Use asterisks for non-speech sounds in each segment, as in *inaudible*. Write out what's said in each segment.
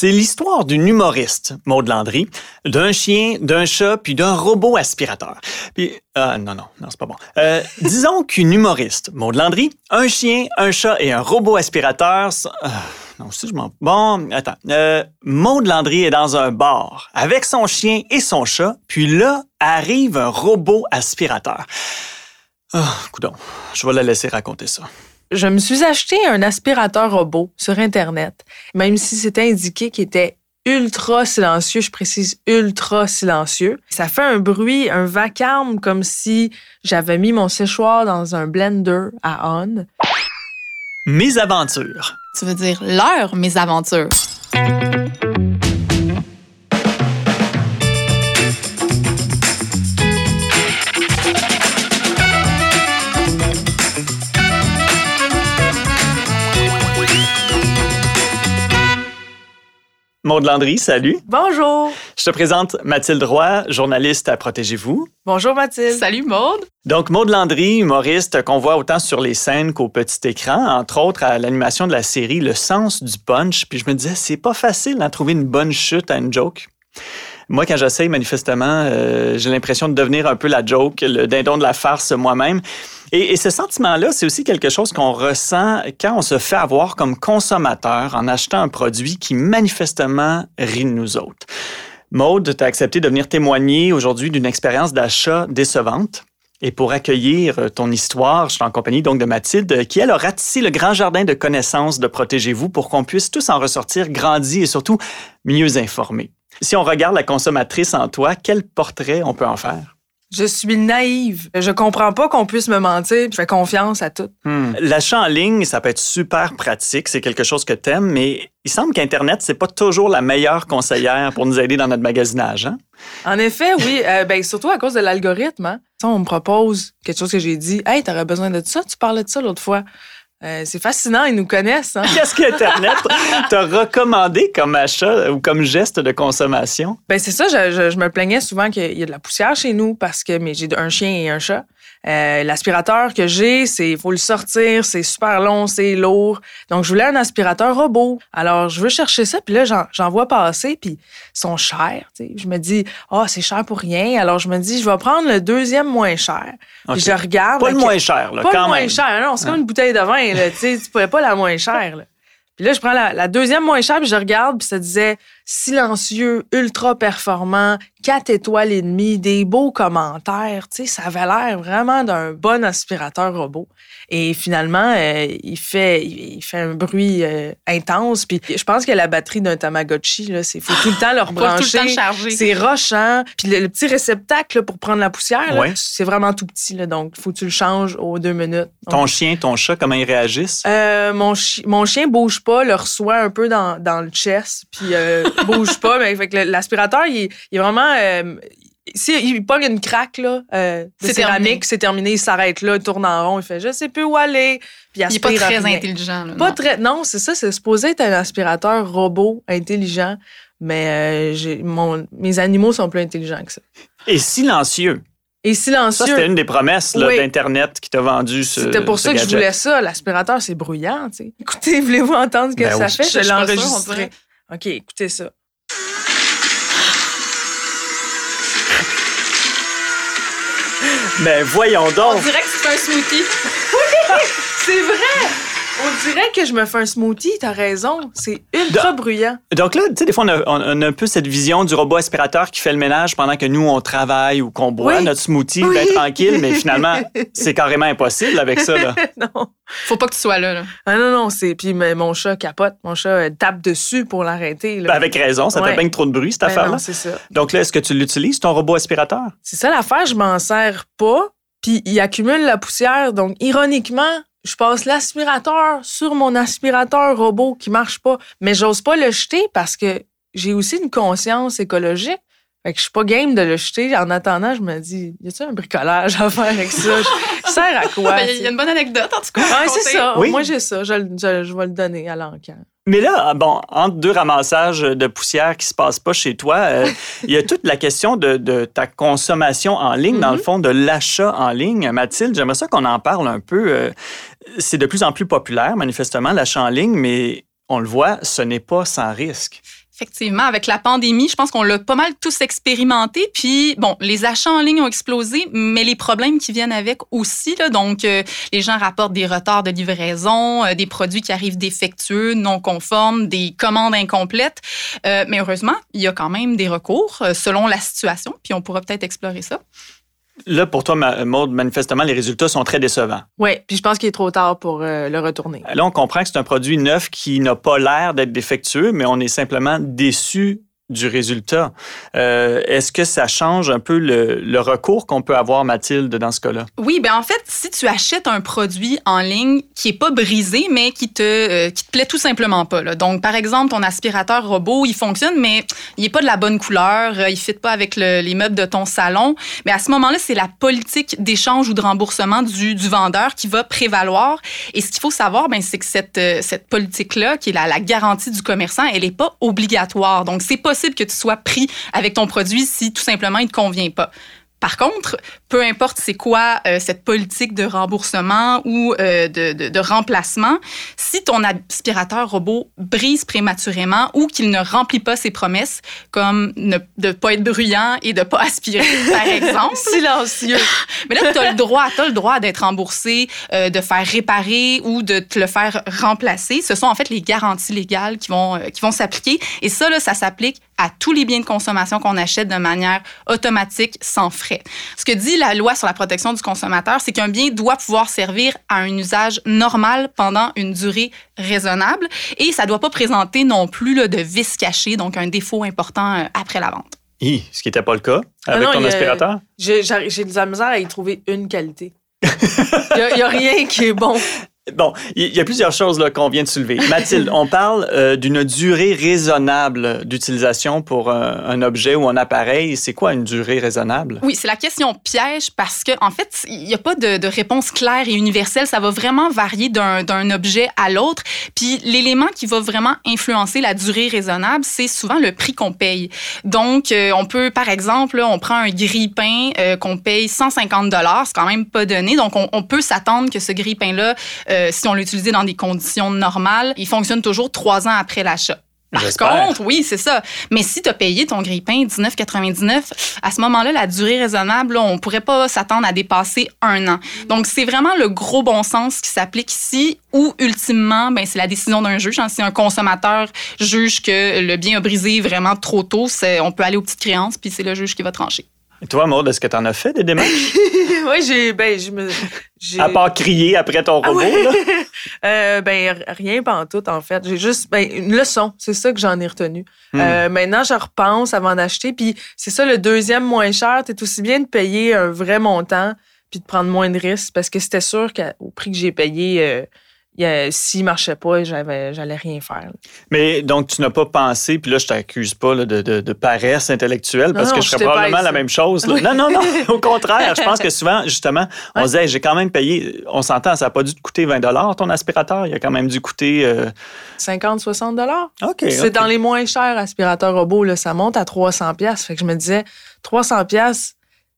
C'est l'histoire d'une humoriste, Maud Landry, d'un chien, d'un chat, puis d'un robot aspirateur. Puis, ah, non, non, non, c'est pas bon. Euh, *laughs* disons qu'une humoriste, Maud Landry, un chien, un chat et un robot aspirateur... Ah, non, si je m'en... Bon, attends. Euh, Maud Landry est dans un bar avec son chien et son chat, puis là, arrive un robot aspirateur. Ah, coudon, je vais la laisser raconter ça je me suis acheté un aspirateur robot sur Internet, même si c'était indiqué qu'il était ultra silencieux, je précise ultra silencieux. Ça fait un bruit, un vacarme comme si j'avais mis mon séchoir dans un blender à on. Mes aventures. Tu veux dire leur mes aventures. Maud Landry, salut. Bonjour. Je te présente Mathilde Roy, journaliste à Protégez-vous. Bonjour Mathilde. Salut Maud. Donc Maud Landry, humoriste qu'on voit autant sur les scènes qu'au petit écran, entre autres à l'animation de la série Le sens du punch. Puis je me disais, c'est pas facile d'en trouver une bonne chute à une joke. Moi, quand j'essaye, manifestement, euh, j'ai l'impression de devenir un peu la joke, le dindon de la farce moi-même. Et, ce sentiment-là, c'est aussi quelque chose qu'on ressent quand on se fait avoir comme consommateur en achetant un produit qui manifestement rit de nous autres. Maude, tu as accepté de venir témoigner aujourd'hui d'une expérience d'achat décevante. Et pour accueillir euh, ton histoire, je suis en compagnie donc de Mathilde, qui elle a ratissé le grand jardin de connaissances de Protégez-vous pour qu'on puisse tous en ressortir grandis et surtout mieux informés. Si on regarde la consommatrice en toi, quel portrait on peut en faire? Je suis naïve. Je comprends pas qu'on puisse me mentir. Je fais confiance à tout. Hmm. L'achat en ligne, ça peut être super pratique. C'est quelque chose que tu aimes, mais il semble qu'Internet, c'est pas toujours la meilleure conseillère pour nous aider dans notre magasinage. Hein? En effet, oui. Euh, ben, surtout à cause de l'algorithme. Hein? On me propose quelque chose que j'ai dit. Hey, t'aurais besoin de ça? Tu parlais de ça l'autre fois. Euh, c'est fascinant, ils nous connaissent. Hein? *laughs* Qu'est-ce qu'Internet t'a recommandé comme achat ou comme geste de consommation? Ben c'est ça, je, je, me plaignais souvent qu'il y a de la poussière chez nous parce que j'ai un chien et un chat. Euh, l'aspirateur que j'ai, c'est faut le sortir, c'est super long, c'est lourd. Donc je voulais un aspirateur robot. Alors je veux chercher ça, puis là j'en vois passer, puis ils sont chers. Je me dis oh c'est cher pour rien. Alors je me dis je vais prendre le deuxième moins cher. Puis je regarde. Pas le moins cher là, pas le moins cher. Non, c'est comme une bouteille de vin. Là, tu pourrais pas la moins chère. Là. Puis là, je prends la, la deuxième moins chère, puis je regarde, puis ça disait silencieux, ultra performant, 4 étoiles et demie, des beaux commentaires. Tu sais, ça avait l'air vraiment d'un bon aspirateur robot. Et finalement, euh, il, fait, il fait un bruit euh, intense. Puis je pense que la batterie d'un Tamagotchi, là, c'est faut tout le temps le *laughs* rebrancher. C'est rochant. Puis le, petit réceptacle pour prendre la poussière, c'est vraiment tout petit. Là, donc, faut que tu le changes aux deux minutes. ton chien, ton chat, comment ils réagissent? Euh, mon, mon chien bouge pas, le reçoit un peu dans, dans le chest. Puis *laughs* bouge pas. Mais l'aspirateur, il, est vraiment. Euh, si il pogne une craque là, euh, de céramique, c'est terminé, il s'arrête là, il tourne en rond, il fait je sais plus où aller. Puis il n'est pas très intelligent. pas non. très, non, c'est ça, c'est supposé être un aspirateur robot intelligent, mais euh, mes animaux sont plus intelligents que ça. Et silencieux. Et silencieux. Ça, c'était une des promesses d'Internet qui t'a vendu ce C'était pour ça que je voulais ça. L'aspirateur, c'est bruyant. Écoutez, voulez-vous entendre ce que ben ça fait? Je, je l'ai OK, écoutez ça. Mais voyons donc. On dirait que c'est un smoothie. oui, *laughs* c'est vrai. On dirait que je me fais un smoothie, t'as raison. C'est ultra bruyant. Donc là, tu sais, des fois, on a, un peu cette vision du robot aspirateur qui fait le ménage pendant que nous, on travaille ou qu'on boit notre smoothie bien tranquille, mais finalement, *laughs* c'est carrément impossible avec ça. Là. *laughs* non. Faut pas que tu sois là. Ah non, non, c'est. Puis mon chat capote. Mon chat euh, tape dessus pour l'arrêter. Ben avec raison, ça fait bien trop de bruit, cette ben affaire-là. c'est ça. Donc là, est-ce que tu l'utilises, ton robot aspirateur? C'est ça l'affaire, je m'en sers pas. Puis il accumule la poussière. Donc, ironiquement, je passe l'aspirateur sur mon aspirateur robot qui marche pas, mais j'ose pas le jeter parce que j'ai aussi une conscience écologique. Fait que je suis pas game de le jeter. En attendant, je me dis, y a-t-il un bricolage à faire avec ça? Ça sert à quoi? *laughs* Ben, il y a une bonne anecdote, en tout cas. Ouais, c'est ça. Moi, j'ai ça. Je, je, vais le donner à l'encan. Mais là, bon, entre deux ramassages de poussière qui se passent pas chez toi, euh, *laughs* il y a toute la question de, de ta consommation en ligne, dans le mm-hmm. fond, de l'achat en ligne. Mathilde, j'aimerais ça qu'on en parle un peu. Euh, c'est de plus en plus populaire, manifestement, l'achat en ligne, mais on le voit, ce n'est pas sans risque. Effectivement, avec la pandémie, je pense qu'on l'a pas mal tous expérimenté. Puis, bon, les achats en ligne ont explosé, mais les problèmes qui viennent avec aussi. Là, donc, euh, les gens rapportent des retards de livraison, euh, des produits qui arrivent défectueux, non conformes, des commandes incomplètes. Euh, mais heureusement, il y a quand même des recours selon la situation. Puis, on pourra peut-être explorer ça. Là, pour toi, Maude, manifestement, les résultats sont très décevants. Oui, puis je pense qu'il est trop tard pour euh, le retourner. Là, on comprend que c'est un produit neuf qui n'a pas l'air d'être défectueux, mais on est simplement déçu du résultat. Euh, est-ce que ça change un peu le, recours qu'on peut avoir, Mathilde, dans ce cas-là? Oui, ben en fait, si tu achètes un produit en ligne qui est pas brisé, mais qui te, euh, qui te plaît tout simplement pas. Là. Donc, par exemple, ton aspirateur robot, il fonctionne, mais il est pas de la bonne couleur, euh, il fit pas avec les meubles de ton salon. Mais à ce moment-là, c'est la politique d'échange ou de remboursement du, du, vendeur qui va prévaloir. Et ce qu'il faut savoir, ben, c'est que cette, cette politique-là, qui est la, la garantie du commerçant, elle est pas obligatoire. Donc, c'est possible que tu sois pris avec ton produit si tout simplement il ne te convient pas. Par contre, peu importe c'est quoi euh, cette politique de remboursement ou euh, de, de, de, remplacement, si ton aspirateur robot brise prématurément ou qu'il ne remplit pas ses promesses, comme ne, de ne pas être bruyant et de ne pas *laughs* aspirer, par exemple. *laughs* Silencieux. *laughs* Mais là, tu as le droit, as le droit d'être remboursé, euh, de faire réparer ou de te le faire remplacer. Ce sont en fait les garanties légales qui vont, qui vont s'appliquer. Et ça, là, ça s'applique à tous les biens de consommation qu'on achète de manière automatique, sans frais. Ce que dit la loi sur la protection du consommateur, c'est qu'un bien doit pouvoir servir à un usage normal pendant une durée raisonnable et ça ne doit pas présenter non plus là, de vices cachés, donc un défaut important euh, après la vente. ce qui n'était pas le cas ah avec ton aspirateur? J'ai de la misère à y trouver une qualité. *laughs* Il n'y a, rien qui est bon. Bon, il y a plusieurs choses qu'on vient de soulever. *laughs* Mathilde, on parle euh, d'une durée raisonnable d'utilisation pour euh, un objet ou un appareil. C'est quoi une durée raisonnable? Oui, c'est la question piège parce qu'en en fait, il n'y a pas de, réponse claire et universelle. Ça va vraiment varier d'un objet à l'autre. Puis l'élément qui va vraiment influencer la durée raisonnable, c'est souvent le prix qu'on paye. Donc, euh, on peut, par exemple, on prend un grille-pain qu'on paye 150 c'est quand même pas donné. Donc, on, on peut s'attendre que ce grille-pain-là euh, si on l'utilisait dans des conditions normales, il fonctionne toujours trois ans après l'achat. Par contre, oui, c'est ça. Mais si tu as payé ton grille-pain 19,99, à ce moment-là, la durée raisonnable, on on pourrait pas s'attendre à dépasser un an. Donc, c'est vraiment le gros bon sens qui s'applique ici ou, ultimement, ben, c'est la décision d'un juge. Hein. Si un consommateur juge que le bien a brisé vraiment trop tôt, on peut aller aux petites créances, puis c'est le juge qui va trancher. Et toi, Maud, est-ce que tu en as fait des démarches? *laughs* oui, j'ai. Ben, je me, à part crier après ton robot, là? *laughs* euh, ben, rien tout en fait. J'ai juste. Ben, une leçon, c'est ça que j'en ai retenu. Hmm. Euh, maintenant, je repense avant d'acheter. Puis c'est ça, le deuxième moins cher, tu es aussi bien de payer un vrai montant puis de prendre moins de risques parce que c'était sûr qu'au prix que j'ai payé. Euh, s'il marchait pas, j'allais rien faire. Mais donc, tu n'as pas pensé, puis là, je t'accuse pas de, de, paresse intellectuelle, parce que je serais probablement la même chose. Non, non, non, *laughs* au contraire. Je pense que souvent, justement, on se disait, j'ai quand même payé, on s'entend, ça n'a pas dû te coûter 20 ton aspirateur, il a quand même dû coûter... 50, 60 OK. C'est dans les moins chers aspirateurs robots, là, ça monte à 300 Fait que je me disais, 300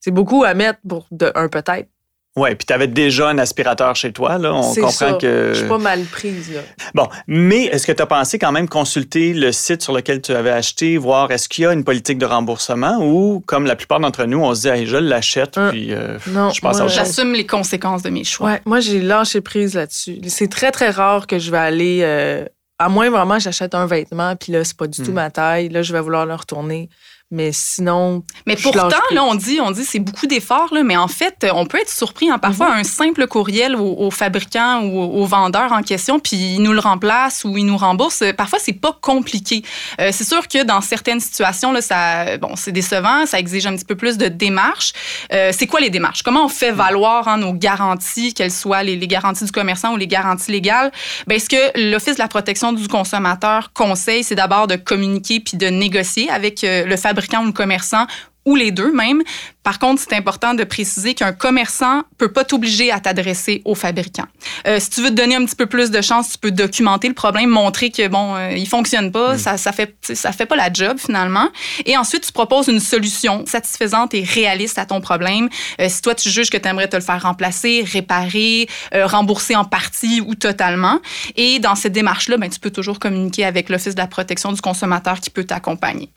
c'est beaucoup à mettre pour de, un peut-être. Oui, puis tu avais déjà un aspirateur chez toi, là. On comprend ça. que. Je suis pas mal prise, là. Bon, mais est-ce que tu as pensé quand même consulter le site sur lequel tu avais acheté, voir est-ce qu'il y a une politique de remboursement ou, comme la plupart d'entre nous, on se dit, hey, je l'achète, hum. puis euh, non, je pense à J'assume les conséquences de mes choix. Ouais, moi, j'ai lâché prise là-dessus. C'est très, très rare que je vais aller. Euh, à moins vraiment, j'achète un vêtement, puis là, c'est pas du tout hum. ma taille. Là, je vais vouloir le retourner. Mais sinon. Mais pourtant, là, on dit, on dit c'est beaucoup d'efforts, là, mais en fait, on peut être surpris. Hein, parfois, mhm. un simple courriel au, fabricant ou au, vendeur en question, puis il nous le remplace ou il nous rembourse. Parfois, c'est pas compliqué. Euh, c'est sûr que dans certaines situations, là, ça, bon, c'est décevant, ça exige un petit peu plus de démarches. Euh, c'est quoi les démarches? Comment on fait valoir hein, nos garanties, qu'elles soient les, garanties du commerçant ou les garanties légales? Bien, ce que l'Office de la protection du consommateur conseille, c'est d'abord de communiquer puis de négocier avec euh, le fabricant ou le commerçant ou les deux même. Par contre, c'est important de préciser qu'un commerçant peut pas t'obliger à t'adresser au fabricant. Euh, si tu veux te donner un petit peu plus de chance, tu peux documenter le problème, montrer que bon, euh, il fonctionne pas, mm. ça ça fait ça fait pas la job finalement. Et ensuite, tu proposes une solution satisfaisante et réaliste à ton problème. Euh, si toi tu juges que tu aimerais te le faire remplacer, réparer, euh, rembourser en partie ou totalement. Et dans cette démarche-là, ben, tu peux toujours communiquer avec l'Office de la protection du consommateur qui peut t'accompagner.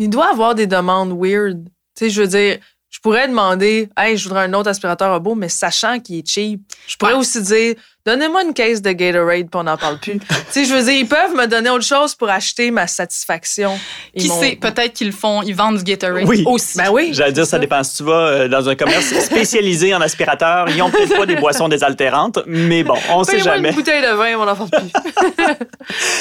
Il doit avoir des demandes weird. Tu sais, je veux dire, je pourrais demander, hey, je voudrais un autre aspirateur robot, mais sachant qu'il est cheap, je pourrais aussi dire, Donnez-moi une caisse de Gatorade, puis on n'en parle plus. *laughs* tu sais, je veux dire, ils peuvent me donner autre chose pour acheter ma satisfaction. Qui sait, peut-être qu'ils font, ils vendent du Gatorade oui. aussi. Ben oui. J'allais dire, ça, dépend. Si tu vas euh, dans un commerce *laughs* spécialisé en aspirateur, ils ont peut-être pas des boissons désaltérantes, mais bon, on sait jamais. une bouteille de vin, on n'en parle plus.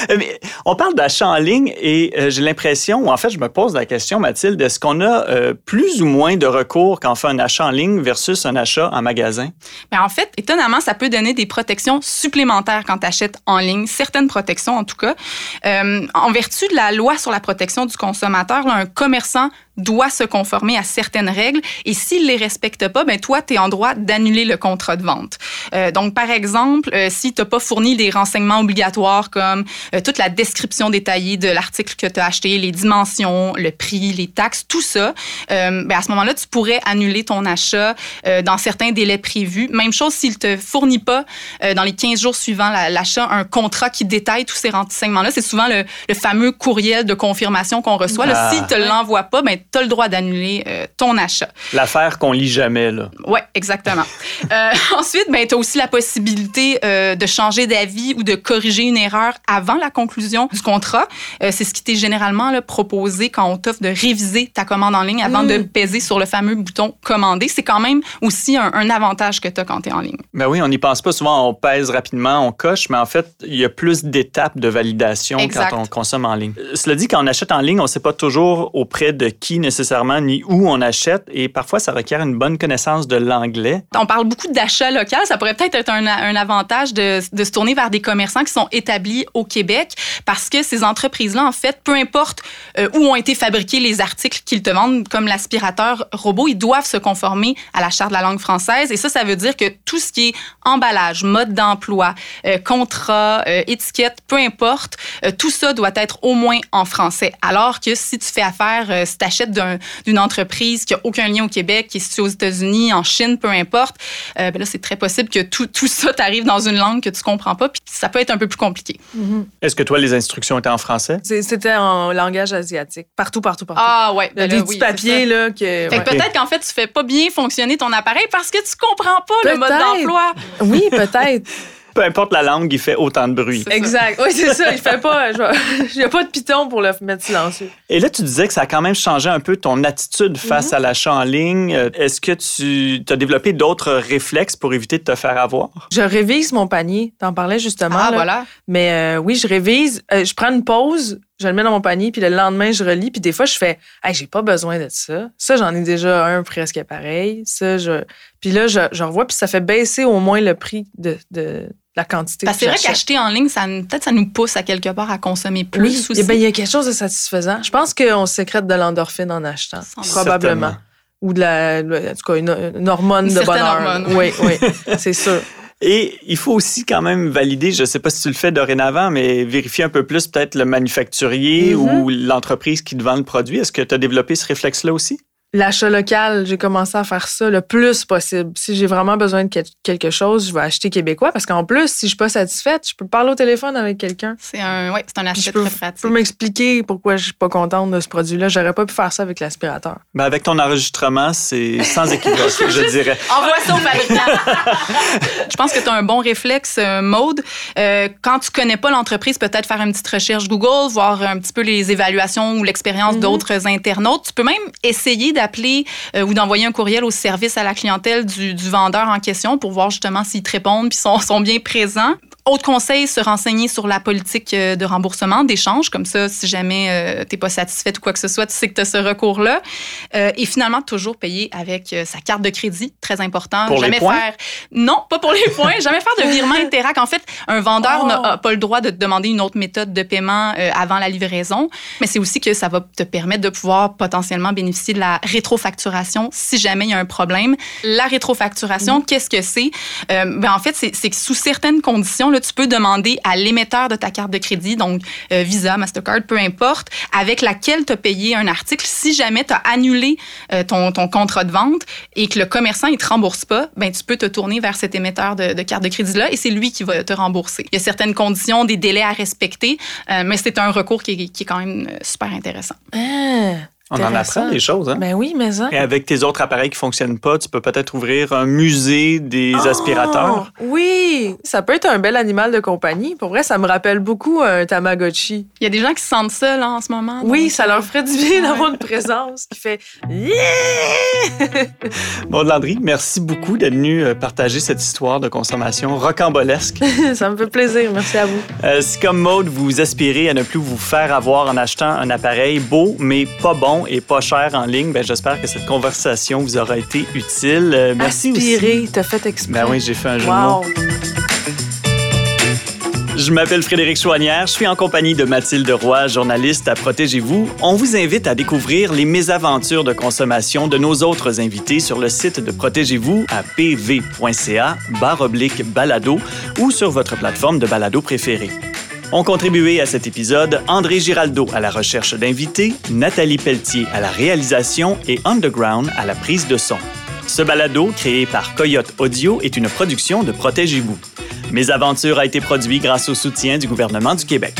*laughs* mais on parle d'achat en ligne et euh, j'ai l'impression, ou en fait, je me pose la question, Mathilde, est-ce qu'on a euh, plus ou moins de recours quand on fait un achat en ligne versus un achat en magasin? Ben, en fait, étonnamment, ça peut donner des protections supplémentaires quand tu achètes en ligne, certaines protections en tout cas. Euh, en vertu de la loi sur la protection du consommateur, un commerçant doit se conformer à certaines règles et s'il les respecte pas, ben toi, tu es en droit d'annuler le contrat de vente. Euh, donc, par exemple, euh, si tu pas fourni des renseignements obligatoires comme euh, toute la description détaillée de l'article que tu as acheté, les dimensions, le prix, les taxes, tout ça, euh, ben à ce moment-là, tu pourrais annuler ton achat euh, dans certains délais prévus. Même chose s'il te fournit pas dans les 15 jours suivants l'achat un contrat qui détaille tous ces renseignements-là. C'est souvent le, le, fameux courriel de confirmation qu'on reçoit. Ah. S'il te l'envoie pas, ben tu as le droit d'annuler euh, ton achat. L'affaire qu'on lit jamais, là. Oui, exactement. *laughs* euh, ensuite, ben, tu as aussi la possibilité euh, de changer d'avis ou de corriger une erreur avant la conclusion du contrat. Euh, c'est ce qui t'est généralement là, proposé quand on t'offre de réviser ta commande en ligne avant mm. de peser sur le fameux bouton commander. C'est quand même aussi un, un avantage que tu as quand tu es en ligne. Ben oui, on n'y pense pas. Souvent, on pèse rapidement, on coche, mais en fait, il y a plus d'étapes de validation exact. quand on consomme en ligne. Cela dit, quand on achète en ligne, on ne sait pas toujours auprès de qui nécessairement ni où on achète et parfois ça requiert une bonne connaissance de l'anglais. On parle beaucoup d'achat local, ça pourrait peut-être être un, un avantage de, de, se tourner vers des commerçants qui sont établis au Québec parce que ces entreprises-là, en fait, peu importe euh, où ont été fabriqués les articles qu'ils te vendent, comme l'aspirateur robot, ils doivent se conformer à la charte de la langue française et ça, ça veut dire que tout ce qui est emballage, mode d'emploi, euh, contrat, euh, étiquette, peu importe, euh, tout ça doit être au moins en français. Alors que si tu fais affaire, euh, si tu achètes d'une entreprise qui n'a aucun lien au Québec, qui est située aux États-Unis, en Chine, peu importe, euh, ben là, c'est très possible que tout, tout ça t'arrive dans une langue que tu comprends pas, puis ça peut être un peu plus compliqué. Mm -hmm. Est-ce que toi, les instructions étaient en français? C'était en langage asiatique. Partout, partout, partout. Ah, ouais. Ben, des petits oui, papiers, là. Que, fait ouais. peut-être qu'en fait, tu fais pas bien fonctionner ton appareil parce que tu comprends pas le mode d'emploi. Oui, peut-être. Peu importe la langue, il fait autant de bruit. Exact. Oui, c'est ça. Il fait pas. *laughs* Il n'y a pas de piton pour le mettre silencieux. Et là, tu disais que ça a quand même changé un peu ton attitude face mm -hmm. à l'achat en ligne. Est-ce que tu as développé d'autres réflexes pour éviter de te faire avoir? Je révise mon panier. T'en parlais justement. Ah, là. voilà. Mais euh, oui, je révise. Euh, je prends une pause. Je le mets dans mon panier, puis le lendemain, je relis. Puis des fois, je fais hey, j'ai pas besoin de ça. Ça, j'en ai déjà un presque pareil. Ça, je. Puis là, je, je revois, puis ça fait baisser au moins le prix de, de la quantité. Parce que c'est vrai qu'acheter en ligne, ça, peut-être ça nous pousse à quelque part à consommer plus oui, aussi. Ben, il y a quelque chose de satisfaisant. Je pense qu'on sécrète de l'endorphine en achetant, probablement. Ou de la, en tout cas, une, une hormone une de bonheur. Hormone, oui, oui, c'est sûr. Et il faut aussi quand même valider, je ne sais pas si tu le fais dorénavant, mais vérifier un peu plus peut-être le manufacturier mm -hmm. ou l'entreprise qui te vend le produit. Est-ce que tu as développé ce réflexe-là aussi? L'achat local, j'ai commencé à faire ça le plus possible. Si j'ai vraiment besoin de quelque chose, je vais acheter québécois parce qu'en plus, si je suis pas satisfaite, je peux parler au téléphone avec quelqu'un. C'est un, ouais, c'est un aspect peux, très pratique. Je peux m'expliquer pourquoi je suis pas contente de ce produit-là. J'aurais pas pu faire ça avec l'aspirateur. Ben avec ton enregistrement, c'est sans équivoque, *laughs* je dirais. Envoie ça au fabricant. *laughs* je pense que tu as un bon réflexe, euh, Maude. Euh, quand tu connais pas l'entreprise, peut-être faire une petite recherche Google, voir un petit peu les évaluations ou l'expérience mm -hmm. d'autres internautes. Tu peux même essayer d'appeler euh, ou d'envoyer un courriel au service à la clientèle du, vendeur en question pour voir justement s'ils te répondent puis sont bien présents autre conseil, se renseigner sur la politique euh, de remboursement, d'échange. Comme ça, si jamais euh, tu n'es pas satisfaite ou quoi que ce soit, tu sais que tu as ce recours-là. Euh, et finalement, toujours payer avec euh, sa carte de crédit, très important. Pour les jamais points? faire. Non, pas pour les points. jamais faire de virement *laughs* Interac. En fait, un vendeur Oh. n'a pas le droit de te demander une autre méthode de paiement euh, avant la livraison. Mais c'est aussi que ça va te permettre de pouvoir potentiellement bénéficier de la rétrofacturation si jamais il y a un problème. La rétrofacturation, qu'est-ce que c'est? Euh, ben, en fait, c'est c'est que sous certaines conditions, là, tu peux demander à l'émetteur de ta carte de crédit, donc euh, Visa, Mastercard, peu importe, avec laquelle tu as payé un article, si jamais tu as annulé euh, ton, contrat de vente et que le commerçant ne te rembourse pas, ben, tu peux te tourner vers cet émetteur de, carte de crédit-là et c'est lui qui va te rembourser. Il y a certaines conditions, des délais à respecter, euh, mais c'est un recours qui est, quand même super intéressant. Ah, On en apprend des choses, hein? Ben oui, mais ça. Et avec tes autres appareils qui fonctionnent pas, tu peux peut-être ouvrir un musée des aspirateurs. Oh, oui, ça peut être un bel animal de compagnie. Pour vrai, ça me rappelle beaucoup un Tamagotchi. Il y a des gens qui se sentent seuls hein, en ce moment. Oui, ça leur ferait du bien d'avoir une présence qui fait Maud Landry, merci beaucoup d'être venu euh, partager cette histoire de consommation rocambolesque. *laughs* Ça me fait plaisir. Merci à vous. Euh, si comme Maud, vous aspirez à ne plus vous faire avoir en achetant un appareil beau mais pas bon et pas cher en ligne, ben, j'espère que cette conversation vous aura été utile. Euh, merci Aspirer, t'as fait exprès. Ben oui, j'ai fait un jeu de mots. Je m'appelle Frédéric Chouanière, je suis en compagnie de Mathilde Roy, journaliste à Protégez-vous. On vous invite à découvrir les mésaventures de consommation de nos autres invités sur le site de Protégez-vous à pv.ca barre oblique balado ou sur votre plateforme de balado préférée. Ont contribué à cet épisode André Giraldo à la recherche d'invités, Nathalie Pelletier à la réalisation et Underground à la prise de son. Ce balado, créé par Coyote Audio, est une production de Protégez-vous. Mes aventures a été produit grâce au soutien du gouvernement du Québec.